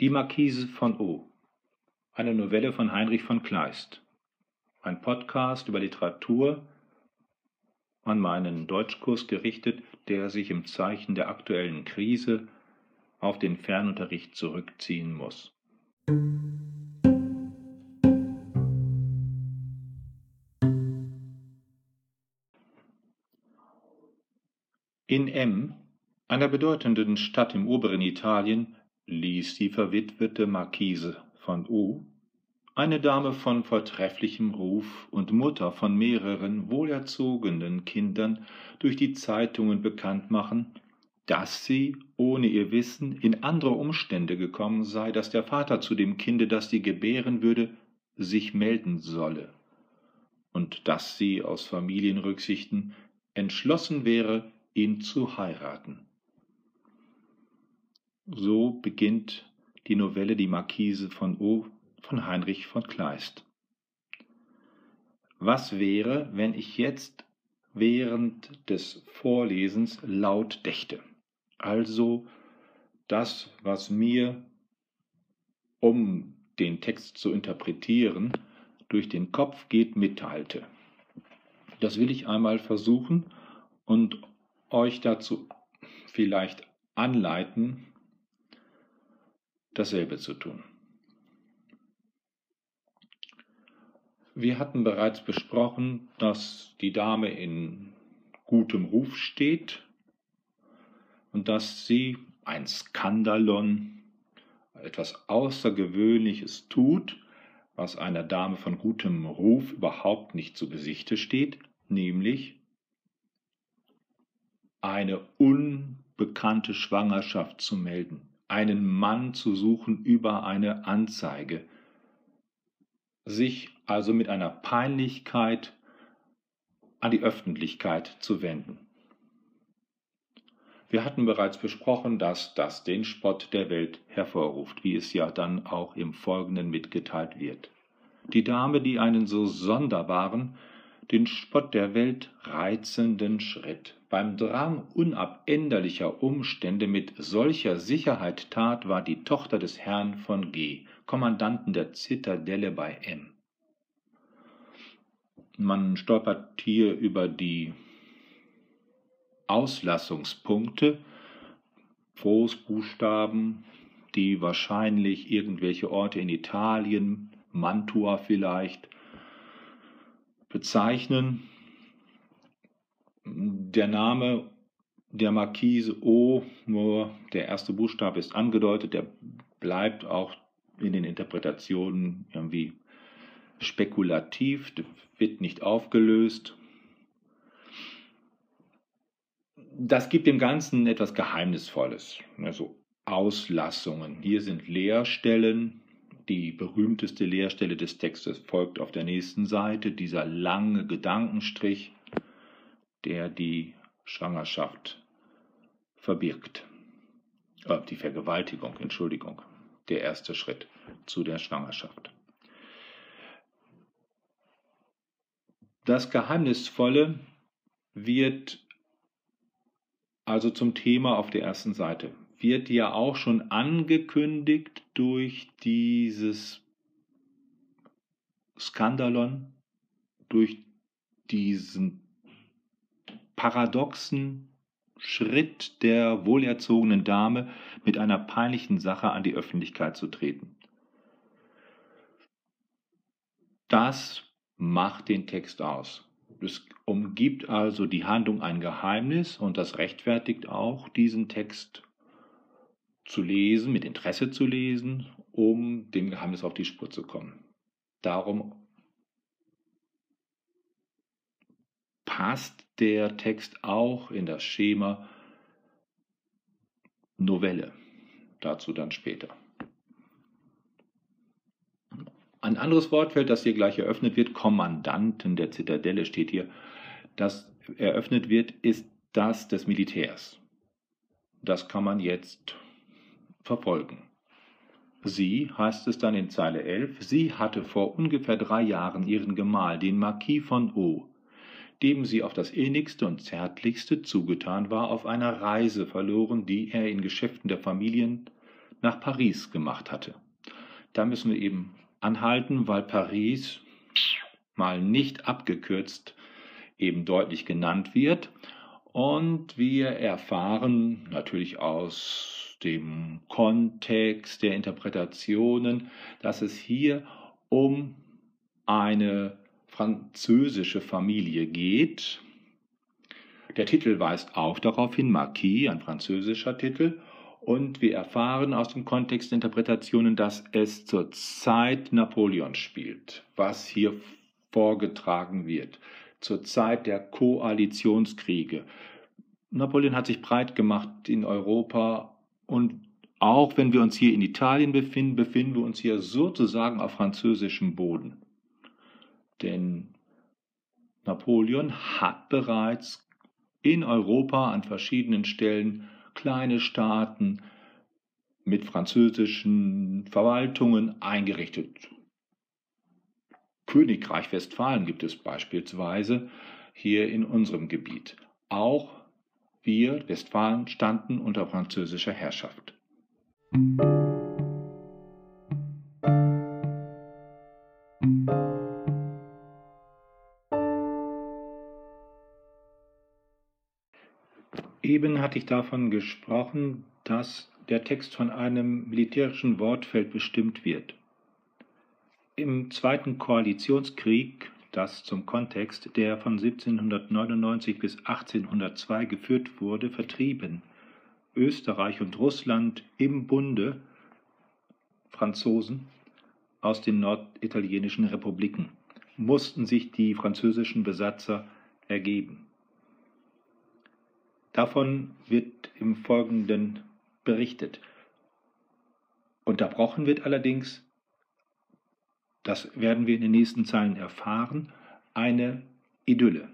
Die Marquise von O. Eine Novelle von Heinrich von Kleist. Ein Podcast über Literatur an meinen Deutschkurs gerichtet, der sich im Zeichen der aktuellen Krise auf den Fernunterricht zurückziehen muss. In M, einer bedeutenden Stadt im oberen Italien, ließ die verwitwete Marquise von U, eine Dame von vortrefflichem Ruf und Mutter von mehreren wohlerzogenen Kindern, durch die Zeitungen bekannt machen, dass sie, ohne ihr Wissen, in andere Umstände gekommen sei, dass der Vater zu dem Kinde, das sie gebären würde, sich melden solle, und dass sie aus Familienrücksichten entschlossen wäre, ihn zu heiraten. So beginnt die Novelle Die Marquise von O von Heinrich von Kleist. Was wäre, wenn ich jetzt während des Vorlesens laut dächte? Also das, was mir, um den Text zu interpretieren, durch den Kopf geht, mitteilte. Das will ich einmal versuchen und euch dazu vielleicht anleiten, dasselbe zu tun. Wir hatten bereits besprochen, dass die Dame in gutem Ruf steht und dass sie ein Skandalon, etwas Außergewöhnliches tut, was einer Dame von gutem Ruf überhaupt nicht zu Gesichte steht, nämlich eine unbekannte Schwangerschaft zu melden einen Mann zu suchen über eine Anzeige, sich also mit einer Peinlichkeit an die Öffentlichkeit zu wenden. Wir hatten bereits besprochen, dass das den Spott der Welt hervorruft, wie es ja dann auch im Folgenden mitgeteilt wird. Die Dame, die einen so sonderbaren, den Spott der Welt reizenden Schritt beim Drang unabänderlicher Umstände mit solcher Sicherheit tat, war die Tochter des Herrn von G., Kommandanten der Zitadelle bei M. Man stolpert hier über die Auslassungspunkte, Großbuchstaben, die wahrscheinlich irgendwelche Orte in Italien, Mantua vielleicht, bezeichnen der Name der Marquise O, nur der erste Buchstabe ist angedeutet, der bleibt auch in den Interpretationen irgendwie spekulativ, wird nicht aufgelöst. Das gibt dem Ganzen etwas Geheimnisvolles, also Auslassungen. Hier sind Leerstellen. Die berühmteste Leerstelle des Textes folgt auf der nächsten Seite, dieser lange Gedankenstrich der die Schwangerschaft verbirgt. Äh, die Vergewaltigung, Entschuldigung, der erste Schritt zu der Schwangerschaft. Das Geheimnisvolle wird also zum Thema auf der ersten Seite. Wird ja auch schon angekündigt durch dieses Skandalon, durch diesen paradoxen Schritt der wohlerzogenen Dame mit einer peinlichen Sache an die Öffentlichkeit zu treten. Das macht den Text aus. Es umgibt also die Handlung ein Geheimnis und das rechtfertigt auch, diesen Text zu lesen, mit Interesse zu lesen, um dem Geheimnis auf die Spur zu kommen. Darum passt der Text auch in das Schema Novelle. Dazu dann später. Ein anderes Wortfeld, das hier gleich eröffnet wird, Kommandanten der Zitadelle steht hier, das eröffnet wird, ist das des Militärs. Das kann man jetzt verfolgen. Sie, heißt es dann in Zeile 11, sie hatte vor ungefähr drei Jahren ihren Gemahl, den Marquis von O., dem sie auf das innigste und zärtlichste zugetan war, auf einer Reise verloren, die er in Geschäften der Familien nach Paris gemacht hatte. Da müssen wir eben anhalten, weil Paris mal nicht abgekürzt eben deutlich genannt wird. Und wir erfahren natürlich aus dem Kontext der Interpretationen, dass es hier um eine französische Familie geht. Der Titel weist auch darauf hin, Marquis, ein französischer Titel. Und wir erfahren aus dem Kontext Interpretationen, dass es zur Zeit Napoleons spielt, was hier vorgetragen wird, zur Zeit der Koalitionskriege. Napoleon hat sich breit gemacht in Europa und auch wenn wir uns hier in Italien befinden, befinden wir uns hier sozusagen auf französischem Boden. Denn Napoleon hat bereits in Europa an verschiedenen Stellen kleine Staaten mit französischen Verwaltungen eingerichtet. Königreich Westfalen gibt es beispielsweise hier in unserem Gebiet. Auch wir, Westfalen, standen unter französischer Herrschaft. Eben hatte ich davon gesprochen, dass der Text von einem militärischen Wortfeld bestimmt wird. Im Zweiten Koalitionskrieg, das zum Kontext der von 1799 bis 1802 geführt wurde, vertrieben Österreich und Russland im Bunde Franzosen aus den norditalienischen Republiken, mussten sich die französischen Besatzer ergeben. Davon wird im Folgenden berichtet. Unterbrochen wird allerdings, das werden wir in den nächsten Zeilen erfahren, eine Idylle.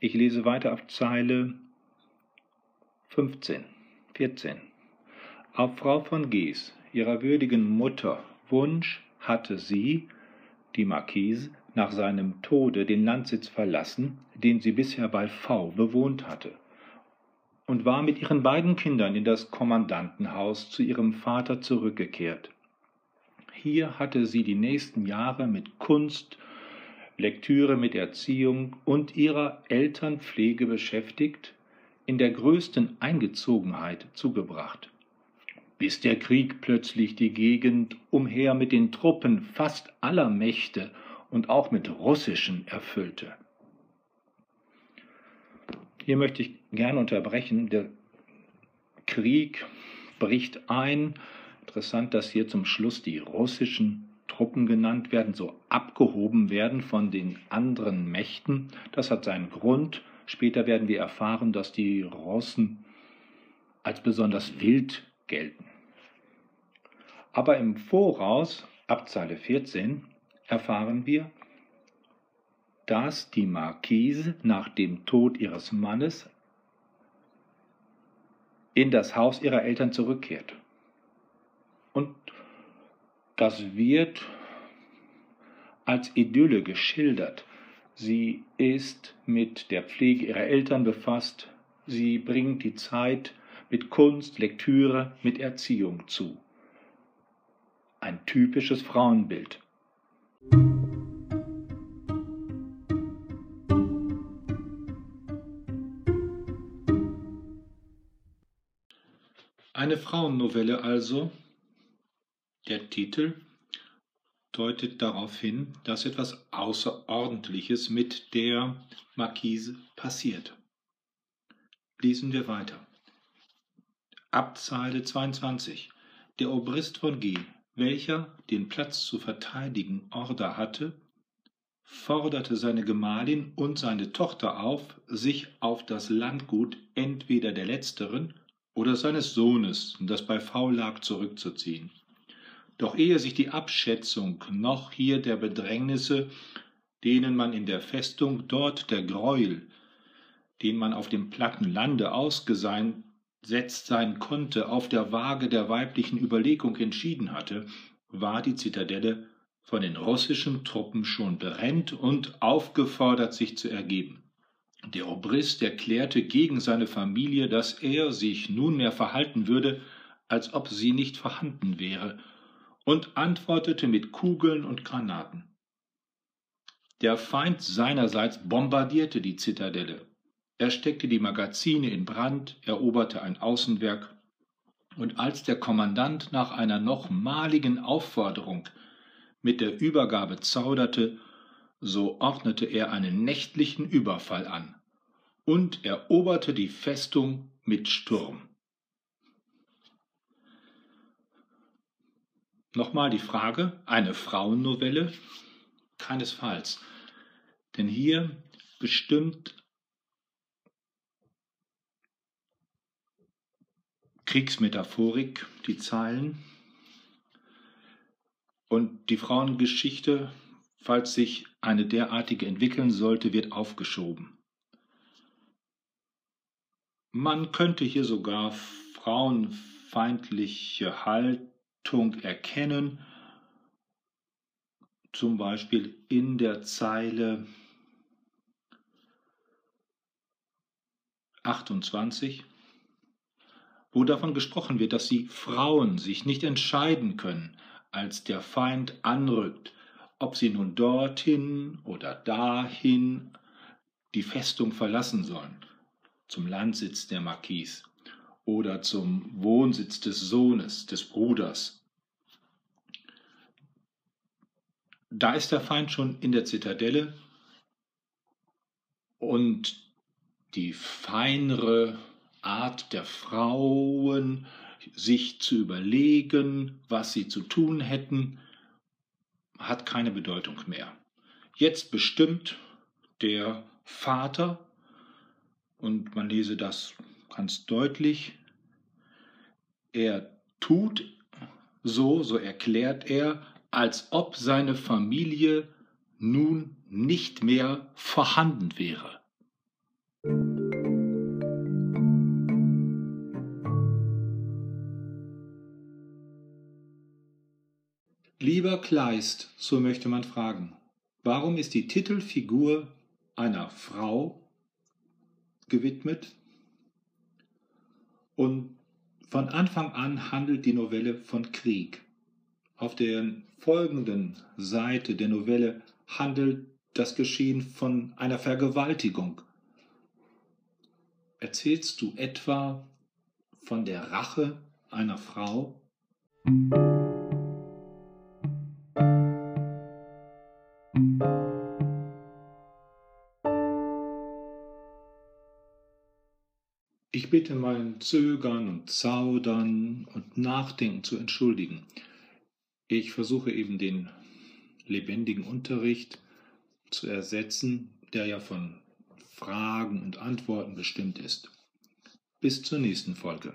Ich lese weiter auf Zeile 15, 14. Auf Frau von Gees, ihrer würdigen Mutter, Wunsch hatte sie, die Marquise, nach seinem Tode den Landsitz verlassen, den sie bisher bei V bewohnt hatte, und war mit ihren beiden Kindern in das Kommandantenhaus zu ihrem Vater zurückgekehrt. Hier hatte sie die nächsten Jahre mit Kunst, Lektüre mit Erziehung und ihrer Elternpflege beschäftigt, in der größten Eingezogenheit zugebracht bis der Krieg plötzlich die Gegend umher mit den Truppen fast aller Mächte und auch mit russischen erfüllte. Hier möchte ich gerne unterbrechen. Der Krieg bricht ein. Interessant, dass hier zum Schluss die russischen Truppen genannt werden, so abgehoben werden von den anderen Mächten. Das hat seinen Grund. Später werden wir erfahren, dass die Russen als besonders wild gelten. Aber im Voraus, ab Zeile 14, erfahren wir, dass die Marquise nach dem Tod ihres Mannes in das Haus ihrer Eltern zurückkehrt. Und das wird als Idylle geschildert. Sie ist mit der Pflege ihrer Eltern befasst. Sie bringt die Zeit mit Kunst, Lektüre, mit Erziehung zu. Ein typisches Frauenbild. Eine Frauennovelle also. Der Titel deutet darauf hin, dass etwas Außerordentliches mit der Marquise passiert. Lesen wir weiter. Abzeile 22. Der Obrist von G., welcher den Platz zu verteidigen Order hatte, forderte seine Gemahlin und seine Tochter auf, sich auf das Landgut entweder der letzteren oder seines Sohnes, das bei V lag, zurückzuziehen. Doch ehe sich die Abschätzung noch hier der Bedrängnisse, denen man in der Festung dort der Greuel, den man auf dem platten Lande ausgesandt setzt sein konnte, auf der Waage der weiblichen Überlegung entschieden hatte, war die Zitadelle von den russischen Truppen schon brennt und aufgefordert, sich zu ergeben. Der Obrist erklärte gegen seine Familie, dass er sich nunmehr verhalten würde, als ob sie nicht vorhanden wäre, und antwortete mit Kugeln und Granaten. Der Feind seinerseits bombardierte die Zitadelle. Er steckte die Magazine in Brand, eroberte ein Außenwerk, und als der Kommandant nach einer nochmaligen Aufforderung mit der Übergabe zauderte, so ordnete er einen nächtlichen Überfall an und eroberte die Festung mit Sturm. Nochmal die Frage, eine Frauennovelle? Keinesfalls. Denn hier bestimmt Kriegsmetaphorik die Zeilen und die Frauengeschichte, falls sich eine derartige entwickeln sollte, wird aufgeschoben. Man könnte hier sogar frauenfeindliche Haltung erkennen, zum Beispiel in der Zeile 28, wo davon gesprochen wird, dass die Frauen sich nicht entscheiden können, als der Feind anrückt, ob sie nun dorthin oder dahin die Festung verlassen sollen, zum Landsitz der Marquis oder zum Wohnsitz des Sohnes, des Bruders. Da ist der Feind schon in der Zitadelle und die feinere Art der Frauen sich zu überlegen, was sie zu tun hätten, hat keine Bedeutung mehr. Jetzt bestimmt der Vater, und man lese das ganz deutlich, er tut so, so erklärt er, als ob seine Familie nun nicht mehr vorhanden wäre. Kleist, so möchte man fragen, warum ist die Titelfigur einer Frau gewidmet? Und von Anfang an handelt die Novelle von Krieg. Auf der folgenden Seite der Novelle handelt das Geschehen von einer Vergewaltigung. Erzählst du etwa von der Rache einer Frau? Bitte mein Zögern und Zaudern und Nachdenken zu entschuldigen. Ich versuche eben den lebendigen Unterricht zu ersetzen, der ja von Fragen und Antworten bestimmt ist. Bis zur nächsten Folge.